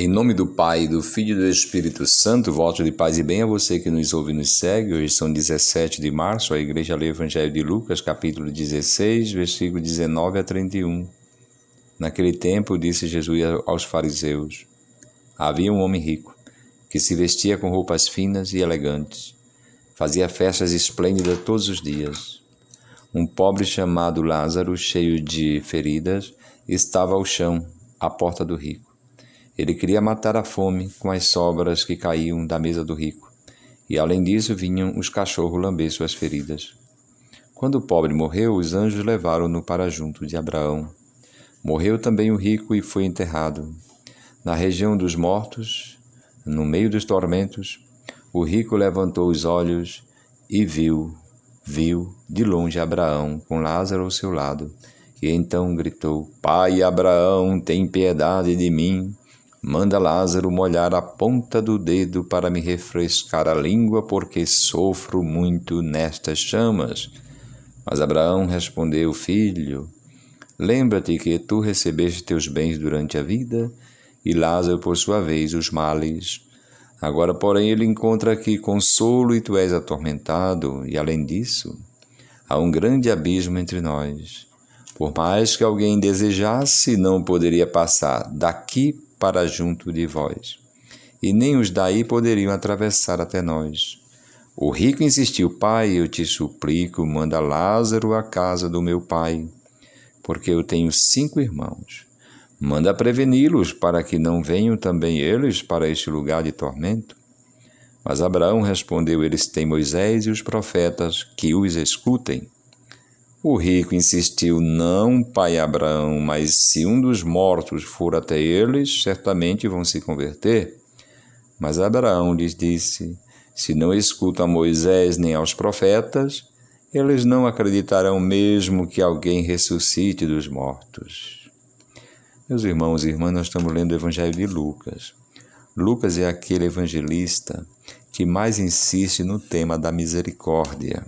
Em nome do Pai, do Filho e do Espírito Santo, voto de paz e bem a você que nos ouve e nos segue. Hoje são 17 de março, a Igreja lê o Evangelho de Lucas, capítulo 16, versículo 19 a 31. Naquele tempo, disse Jesus aos fariseus: Havia um homem rico que se vestia com roupas finas e elegantes. Fazia festas esplêndidas todos os dias. Um pobre chamado Lázaro, cheio de feridas, estava ao chão, à porta do rico. Ele queria matar a fome com as sobras que caíam da mesa do rico, e além disso vinham os cachorros lamber suas feridas. Quando o pobre morreu, os anjos levaram-no para junto de Abraão. Morreu também o rico e foi enterrado. Na região dos mortos, no meio dos tormentos, o rico levantou os olhos e viu, viu de longe Abraão com Lázaro ao seu lado. E então gritou: Pai Abraão, tem piedade de mim. Manda Lázaro molhar a ponta do dedo para me refrescar a língua, porque sofro muito nestas chamas. Mas Abraão respondeu: Filho, lembra-te que tu recebeste teus bens durante a vida, e Lázaro, por sua vez, os males. Agora, porém, ele encontra aqui consolo e tu és atormentado, e além disso, há um grande abismo entre nós. Por mais que alguém desejasse, não poderia passar daqui para junto de vós, e nem os daí poderiam atravessar até nós. O rico insistiu: Pai, eu te suplico, manda Lázaro à casa do meu pai, porque eu tenho cinco irmãos. Manda preveni-los para que não venham também eles para este lugar de tormento. Mas Abraão respondeu: Eles têm Moisés e os profetas, que os escutem. O rico insistiu: Não, pai Abraão, mas se um dos mortos for até eles, certamente vão se converter. Mas Abraão lhes disse: Se não escutam a Moisés nem aos profetas, eles não acreditarão mesmo que alguém ressuscite dos mortos. Meus irmãos e irmãs, nós estamos lendo o Evangelho de Lucas. Lucas é aquele evangelista que mais insiste no tema da misericórdia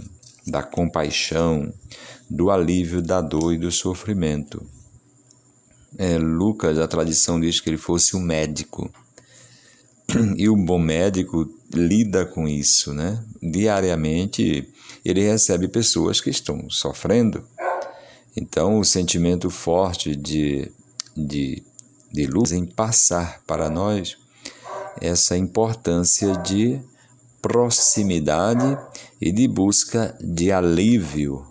da compaixão, do alívio da dor e do sofrimento. É, Lucas, a tradição diz que ele fosse um médico. E o bom médico lida com isso, né? Diariamente ele recebe pessoas que estão sofrendo. Então, o sentimento forte de, de, de luz em passar para nós essa importância de proximidade e de busca de alívio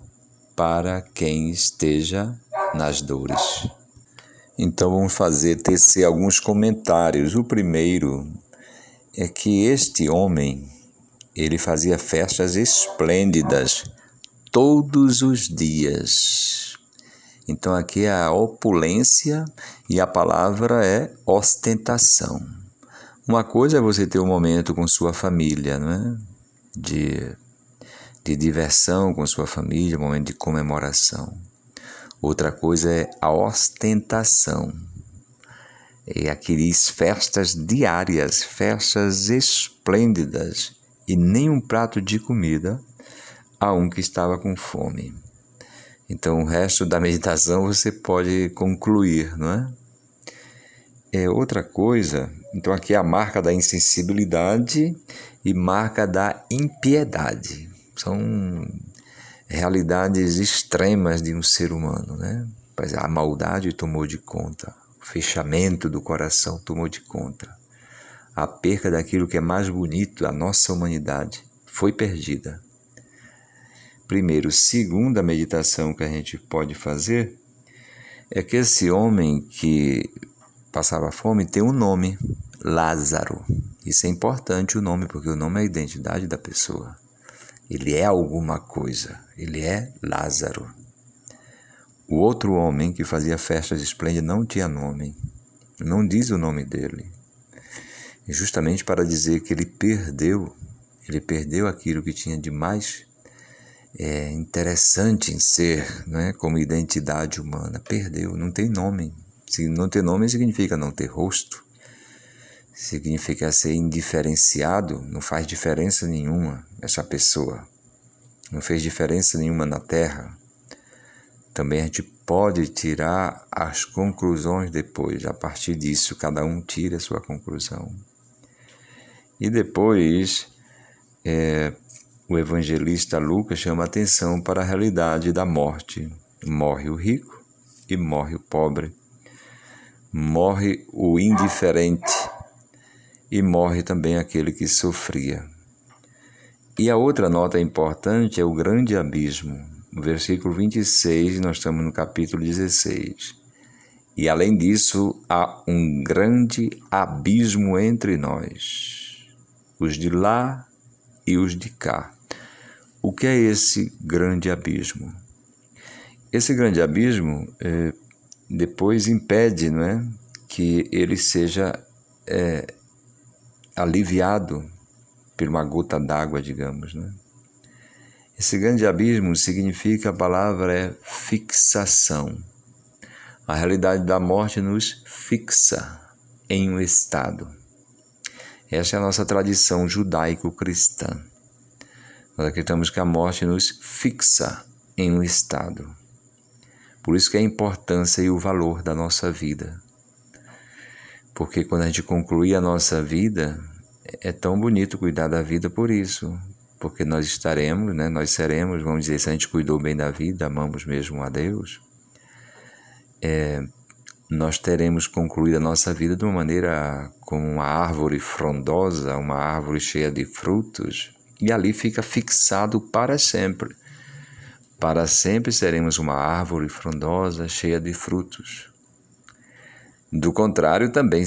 para quem esteja nas dores. Então vamos fazer tecer alguns comentários. O primeiro é que este homem ele fazia festas esplêndidas todos os dias. Então aqui é a opulência e a palavra é ostentação. Uma coisa é você ter um momento com sua família, não é? De, de diversão com sua família, um momento de comemoração. Outra coisa é a ostentação. É aqueles festas diárias, festas esplêndidas e nem um prato de comida a um que estava com fome. Então, o resto da meditação você pode concluir, não é? É outra coisa, então aqui é a marca da insensibilidade e marca da impiedade. São realidades extremas de um ser humano, né? A maldade tomou de conta, o fechamento do coração tomou de conta. A perca daquilo que é mais bonito, a nossa humanidade, foi perdida. Primeiro, segunda meditação que a gente pode fazer é que esse homem que passava fome tem um nome, Lázaro. Isso é importante o nome, porque o nome é a identidade da pessoa. Ele é alguma coisa, ele é Lázaro. O outro homem que fazia festas esplêndidas não tinha nome, não diz o nome dele. Justamente para dizer que ele perdeu, ele perdeu aquilo que tinha de mais é, interessante em ser, né, como identidade humana. Perdeu, não tem nome. Não ter nome significa não ter rosto, significa ser indiferenciado, não faz diferença nenhuma essa pessoa, não fez diferença nenhuma na terra. também a gente pode tirar as conclusões depois. A partir disso, cada um tira a sua conclusão. E depois, é, o evangelista Lucas chama atenção para a realidade da morte. Morre o rico e morre o pobre. Morre o indiferente e morre também aquele que sofria. E a outra nota importante é o grande abismo. No versículo 26, nós estamos no capítulo 16. E além disso, há um grande abismo entre nós, os de lá e os de cá. O que é esse grande abismo? Esse grande abismo é, depois impede não é, que ele seja é, aliviado por uma gota d'água, digamos. Né? Esse grande abismo significa a palavra é fixação. A realidade da morte nos fixa em um estado. Essa é a nossa tradição judaico-cristã. Nós acreditamos que a morte nos fixa em um estado. Por isso que é a importância e o valor da nossa vida. Porque quando a gente concluir a nossa vida, é tão bonito cuidar da vida por isso, porque nós estaremos, né, nós seremos, vamos dizer, se a gente cuidou bem da vida, amamos mesmo a Deus, é, nós teremos concluído a nossa vida de uma maneira como uma árvore frondosa, uma árvore cheia de frutos, e ali fica fixado para sempre. Para sempre seremos uma árvore frondosa, cheia de frutos. Do contrário, também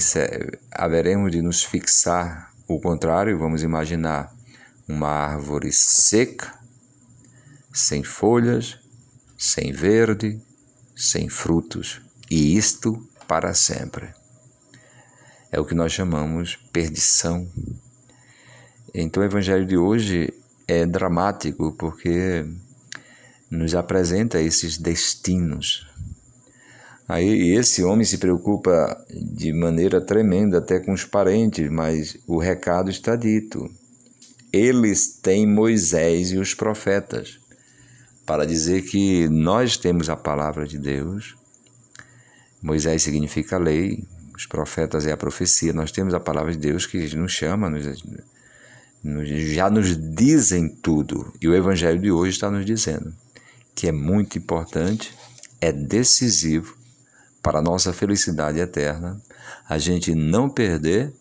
haveremos de nos fixar o contrário, vamos imaginar uma árvore seca, sem folhas, sem verde, sem frutos, e isto para sempre. É o que nós chamamos perdição. Então o evangelho de hoje é dramático porque nos apresenta esses destinos Aí esse homem se preocupa de maneira tremenda até com os parentes, mas o recado está dito. Eles têm Moisés e os profetas para dizer que nós temos a palavra de Deus. Moisés significa lei, os profetas é a profecia. Nós temos a palavra de Deus que nos chama, nos, nos, já nos dizem tudo. E o evangelho de hoje está nos dizendo que é muito importante, é decisivo para a nossa felicidade eterna, a gente não perder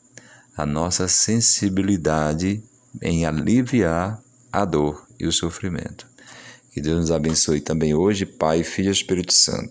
a nossa sensibilidade em aliviar a dor e o sofrimento. Que Deus nos abençoe também hoje, Pai, Filho e Espírito Santo.